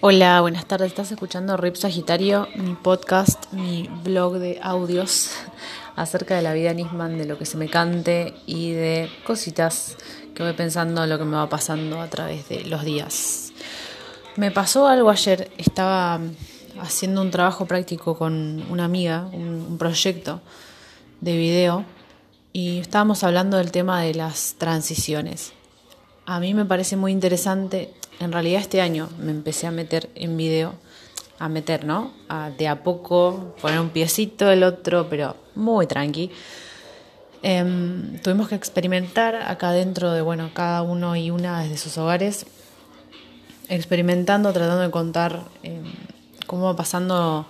Hola, buenas tardes. Estás escuchando Rip Sagitario, mi podcast, mi blog de audios acerca de la vida Nisman, de lo que se me cante y de cositas que voy pensando, lo que me va pasando a través de los días. Me pasó algo ayer, estaba haciendo un trabajo práctico con una amiga, un, un proyecto de video, y estábamos hablando del tema de las transiciones. A mí me parece muy interesante en realidad este año me empecé a meter en video, a meter, ¿no? A, de a poco poner un piecito, el otro, pero muy tranqui. Em, tuvimos que experimentar acá dentro de, bueno, cada uno y una desde sus hogares, experimentando, tratando de contar em, cómo va pasando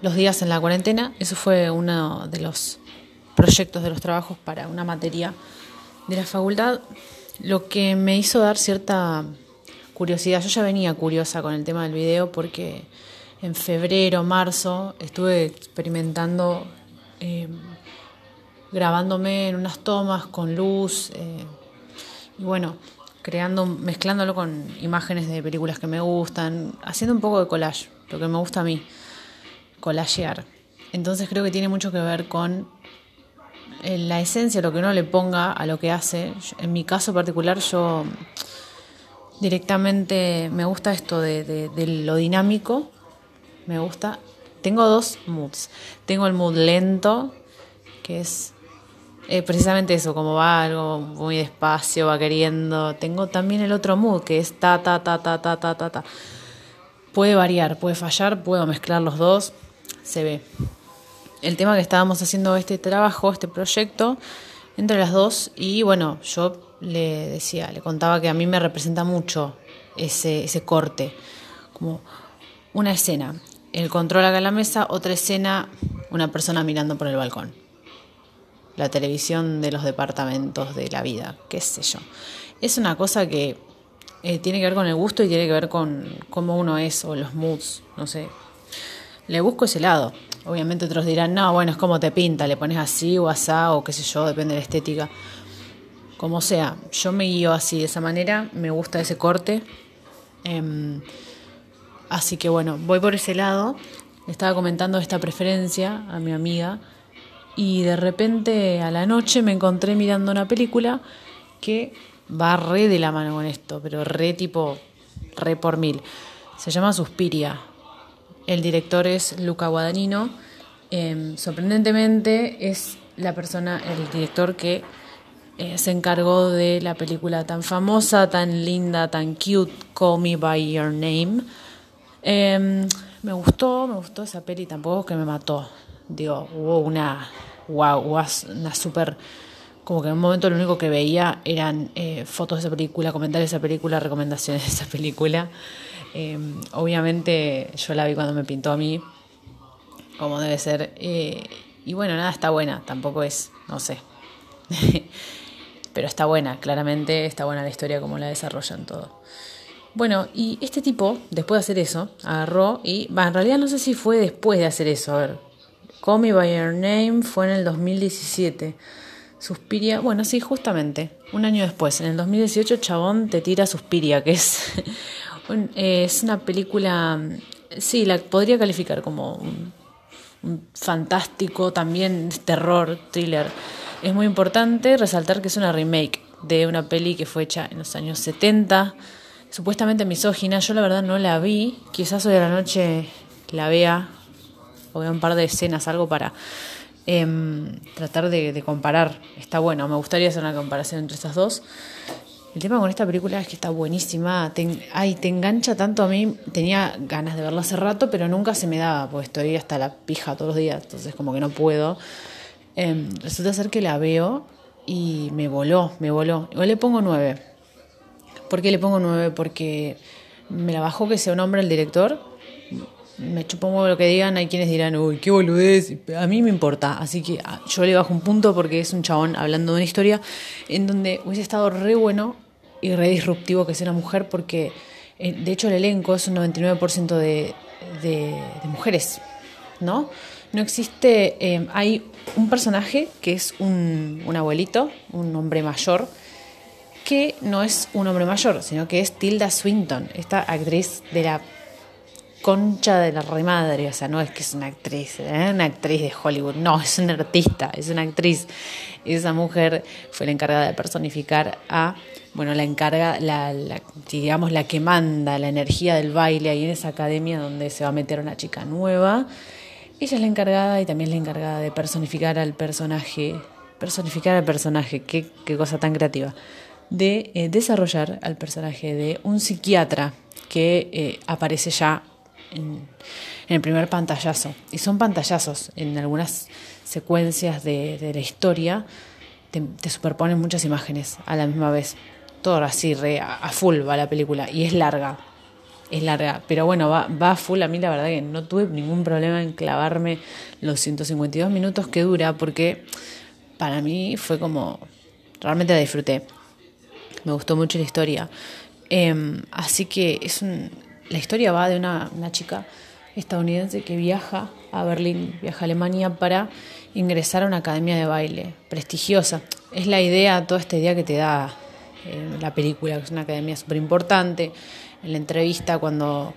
los días en la cuarentena. Eso fue uno de los proyectos de los trabajos para una materia de la facultad, lo que me hizo dar cierta curiosidad. Yo ya venía curiosa con el tema del video porque en febrero, marzo estuve experimentando, eh, grabándome en unas tomas con luz eh, y bueno, creando, mezclándolo con imágenes de películas que me gustan, haciendo un poco de collage, lo que me gusta a mí, collagear. Entonces creo que tiene mucho que ver con la esencia, lo que uno le ponga a lo que hace. En mi caso particular yo directamente me gusta esto de, lo dinámico, me gusta. Tengo dos moods. Tengo el mood lento, que es eh, precisamente eso, como va algo muy despacio, va queriendo. Tengo también el otro mood, que es ta, ta, ta, ta, ta, ta, ta. Puede variar, puede fallar, puedo mezclar los dos, se ve. El tema que estábamos haciendo este trabajo, este proyecto, entre las dos, y bueno, yo le decía, le contaba que a mí me representa mucho ese, ese corte, como una escena, el control acá en la mesa, otra escena, una persona mirando por el balcón. La televisión de los departamentos de la vida, qué sé yo. Es una cosa que eh, tiene que ver con el gusto y tiene que ver con cómo uno es o los moods, no sé. Le busco ese lado. Obviamente otros dirán, no, bueno, es como te pinta, le pones así o asá o qué sé yo, depende de la estética como sea, yo me guío así, de esa manera, me gusta ese corte. Em, así que bueno, voy por ese lado. Le estaba comentando esta preferencia a mi amiga y de repente a la noche me encontré mirando una película que va re de la mano con esto, pero re tipo, re por mil. Se llama Suspiria. El director es Luca Guadagnino. Em, sorprendentemente es la persona, el director que eh, se encargó de la película tan famosa, tan linda, tan cute, Call Me By Your Name. Em, me gustó, me gustó esa peli, tampoco que me mató. Digo, hubo una, wow, una super, como que en un momento lo único que veía eran eh, fotos de esa película, comentarios de esa película, recomendaciones de esa película. Em, obviamente yo la vi cuando me pintó a mí, como debe ser. Eh, y bueno, nada, está buena, tampoco es, no sé. pero está buena, claramente está buena la historia como la desarrollan todo. Bueno, y este tipo, después de hacer eso, agarró y, va, en realidad no sé si fue después de hacer eso, a ver, Call Me By Your Name fue en el 2017. Suspiria, bueno, sí, justamente, un año después, en el 2018 Chabón te tira Suspiria, que es, es una película, sí, la podría calificar como un, un fantástico, también terror, thriller es muy importante resaltar que es una remake de una peli que fue hecha en los años 70, supuestamente misógina. Yo la verdad no la vi, quizás hoy a la noche la vea o vea un par de escenas, algo para em, tratar de, comparar. Está bueno, me gustaría hacer una comparación entre estas dos. El tema con esta película es que está buenísima, te, ay, te engancha tanto a mí, tenía ganas de verla hace rato, pero nunca se me daba, porque estoy hasta la pija todos los días, entonces como que no puedo. Em, resulta ser que la veo y me voló, me voló. Igual le pongo nueve. ¿Por qué le pongo nueve? Porque me la bajó que sea un hombre el director. Me chupo lo que digan, hay quienes dirán, uy, qué boludez. A mí me importa, así que ah, yo le bajo un punto porque es un chabón hablando de una historia en donde hubiese estado re bueno y re disruptivo que sea una mujer porque, eh, de hecho, el elenco es un 99% de, de, de mujeres, ¿no? No existe, eh, hay un personaje que es un, un, abuelito, un hombre mayor, que no es un hombre mayor, sino que es Tilda Swinton, esta actriz de la concha de la remadre, o sea, no es que es una actriz, ¿eh? una actriz de Hollywood, no, es una artista, es una actriz. Esa mujer fue la encargada de personificar a, bueno, la encarga, la, digamos, la que manda la energía del baile ahí en esa academia donde se va a meter una chica nueva. Ella es la encargada y también es la encargada de personificar al personaje, personificar al personaje, qué, qué cosa tan creativa, de eh, desarrollar al personaje de un psiquiatra que eh, aparece ya en, el primer pantallazo. Y son pantallazos en algunas secuencias de, la historia, te, superponen muchas imágenes a la misma vez. Todo así, re, a, full va la película. Y es larga, es larga. Pero bueno, va, va a full. A mí la verdad que no tuve ningún problema en clavarme los 152 minutos que dura, porque para mí fue como, realmente la disfruté. Me gustó mucho la historia. Em, así que es un, la historia va de una, chica estadounidense que viaja a Berlín, viaja a Alemania para ingresar a una academia de baile prestigiosa. Es la idea, toda esta idea que te da eh, la película, que es una academia súper importante. En la entrevista, cuando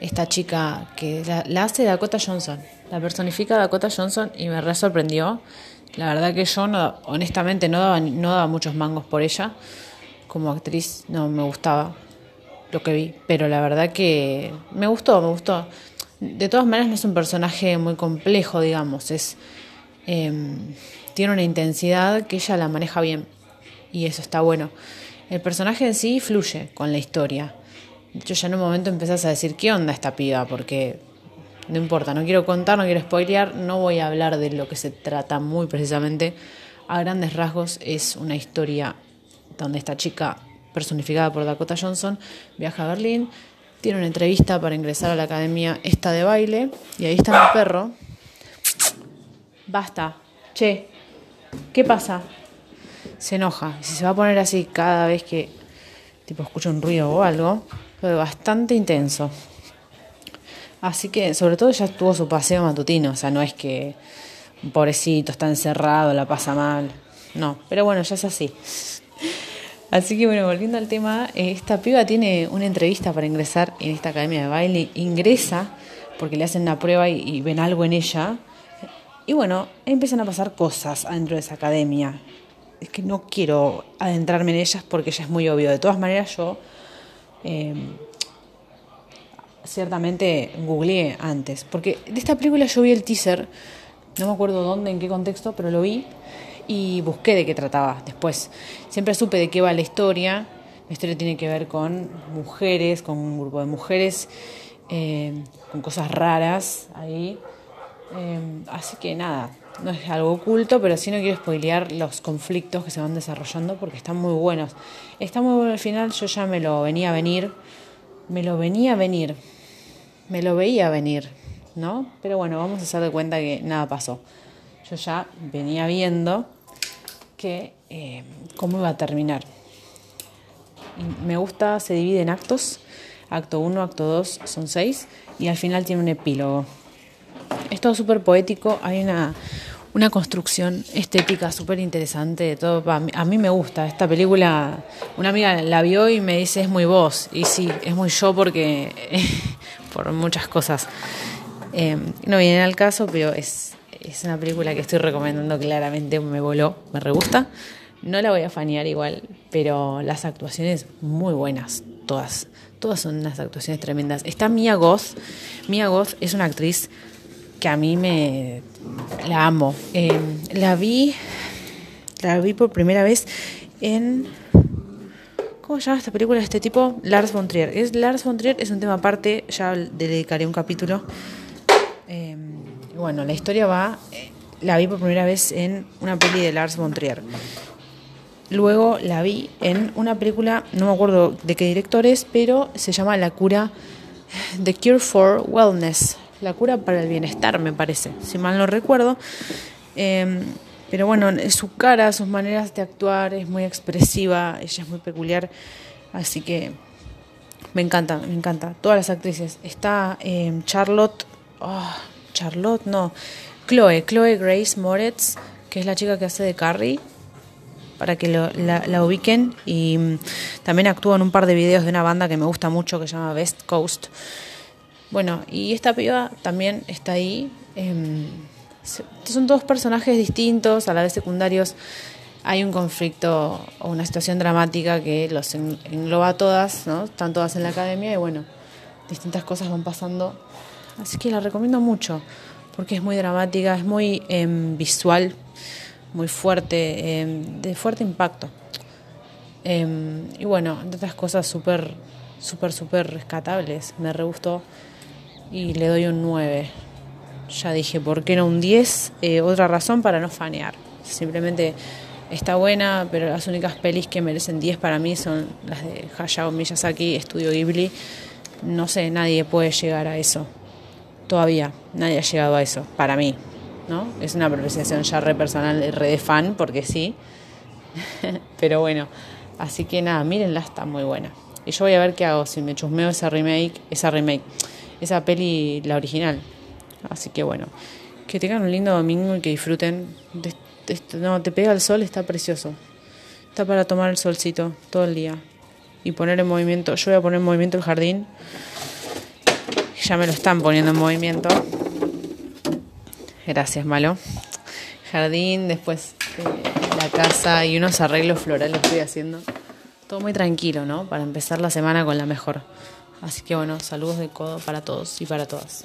esta chica que la, hace Dakota Johnson, la personifica Dakota Johnson y me re sorprendió. La verdad que yo, honestamente, no daba, no daba muchos mangos por ella. Como actriz no me gustaba lo que vi, pero la verdad que me gustó, me gustó. De todas maneras no es un personaje muy complejo, digamos, es em, tiene una intensidad que ella la maneja bien y eso está bueno. El personaje en sí fluye con la historia. Hecho, ya en un momento empezás a decir, ¿qué onda esta piba? Porque no importa, no quiero contar, no quiero spoilear, no voy a hablar de lo que se trata muy precisamente. A grandes rasgos es una historia donde esta chica personificada por Dakota Johnson, viaja a Berlín, tiene una entrevista para ingresar a la academia esta de baile, y ahí está mi perro. Basta, che, ¿qué pasa? Se enoja, y si se va a poner así cada vez que tipo escucha un ruido o algo, fue bastante intenso. Así que, sobre todo, ya tuvo su paseo matutino, o sea, no es que un pobrecito está encerrado, la pasa mal. No, pero bueno, ya es así. Así que bueno, volviendo al tema, eh, esta piba tiene una entrevista para ingresar en esta academia de baile, ingresa porque le hacen una prueba y, ven algo en ella. Y bueno, empiezan a pasar cosas dentro de esa academia. Es que no quiero adentrarme en ellas porque ya es muy obvio. De todas maneras, yo em, ciertamente googleé antes. Porque de esta película yo vi el teaser, no me acuerdo dónde, en qué contexto, pero lo vi y busqué de qué trataba después. Siempre supe de qué va la historia. La historia tiene que ver con mujeres, con un grupo de mujeres, eh, con cosas raras ahí. Eh, así que nada, no es algo oculto, pero sí no quiero spoilear los conflictos que se van desarrollando porque están muy buenos. Está muy bueno al final, yo ya me lo venía a venir, me lo venía a venir, me lo veía venir, ¿no? Pero bueno, vamos a hacer de cuenta que nada pasó. Yo ya venía viendo que eh, cómo iba a terminar. me gusta, se divide en actos. Acto 1, acto 2 son seis y al final tiene un epílogo. Es todo súper poético, hay una, una construcción estética súper interesante de todo. A mí, a mí, me gusta esta película. Una amiga la vio y me dice es muy vos. Y sí, es muy yo porque por muchas cosas. Eh, no viene al caso, pero es, es una película que estoy recomendando claramente, me voló, me re gusta. No la voy a fanear igual, pero las actuaciones muy buenas, todas. Todas son unas actuaciones tremendas. Está Mia Goth. Mia Goth es una actriz que a mí me la amo. Em, la vi la vi por primera vez en ¿Cómo se llama esta película de este tipo? Lars von Trier. Es Lars von Trier es un tema aparte, ya dedicaré un capítulo. Bueno, la historia va, eh, la vi por primera vez en una peli de Lars von Trier. Luego la vi en una película, no me acuerdo de qué director es, pero se llama La cura, The Cure for Wellness, la cura para el bienestar, me parece, si mal no recuerdo. Em, pero bueno, su cara, sus maneras de actuar es muy expresiva, ella es muy peculiar, así que me encanta, me encanta. Todas las actrices. Está em, Charlotte, oh, Charlotte, no, Chloe, Chloe Grace Moretz, que es la chica que hace de Carrie. para que la, la, ubiquen. Y mm, también actúa en un par de videos de una banda que me gusta mucho que se llama Best Coast. Bueno, y esta piba también está ahí. Em, son todos personajes distintos, a la vez secundarios. Hay un conflicto o una situación dramática que los engloba a todas, ¿no? Están todas en la academia y bueno, distintas cosas van pasando. Así que la recomiendo mucho porque es muy dramática, es muy em, visual, muy fuerte, em, de fuerte impacto. y bueno, entre otras cosas súper, súper, súper rescatables. Me re gustó y le doy un 9. Ya dije, ¿por qué no un 10? Eh, otra razón para no fanear. Simplemente está buena, pero las únicas pelis que merecen 10 para mí son las de Hayao Miyazaki, Estudio Ghibli. No sé, nadie puede llegar a eso. Todavía, nadie ha llegado a eso, para mí. ¿no? Es una apreciación ya re personal, re de fan, porque sí. pero bueno, así que nada, mírenla, está muy buena. Y yo voy a ver qué hago, si me chusmeo esa remake, esa remake esa peli, la original. Así que bueno, que tengan un lindo domingo y que disfruten. No, te pega el sol, está precioso. Está para tomar el solcito todo el día y poner en movimiento. Yo voy a poner en movimiento el jardín. Ya me lo están poniendo en movimiento. Gracias, malo. Jardín, después eh, la casa y unos arreglos florales estoy haciendo. Todo muy tranquilo, ¿no? Para empezar la semana con la mejor. Así que bueno, saludos de codo para todos y para todas.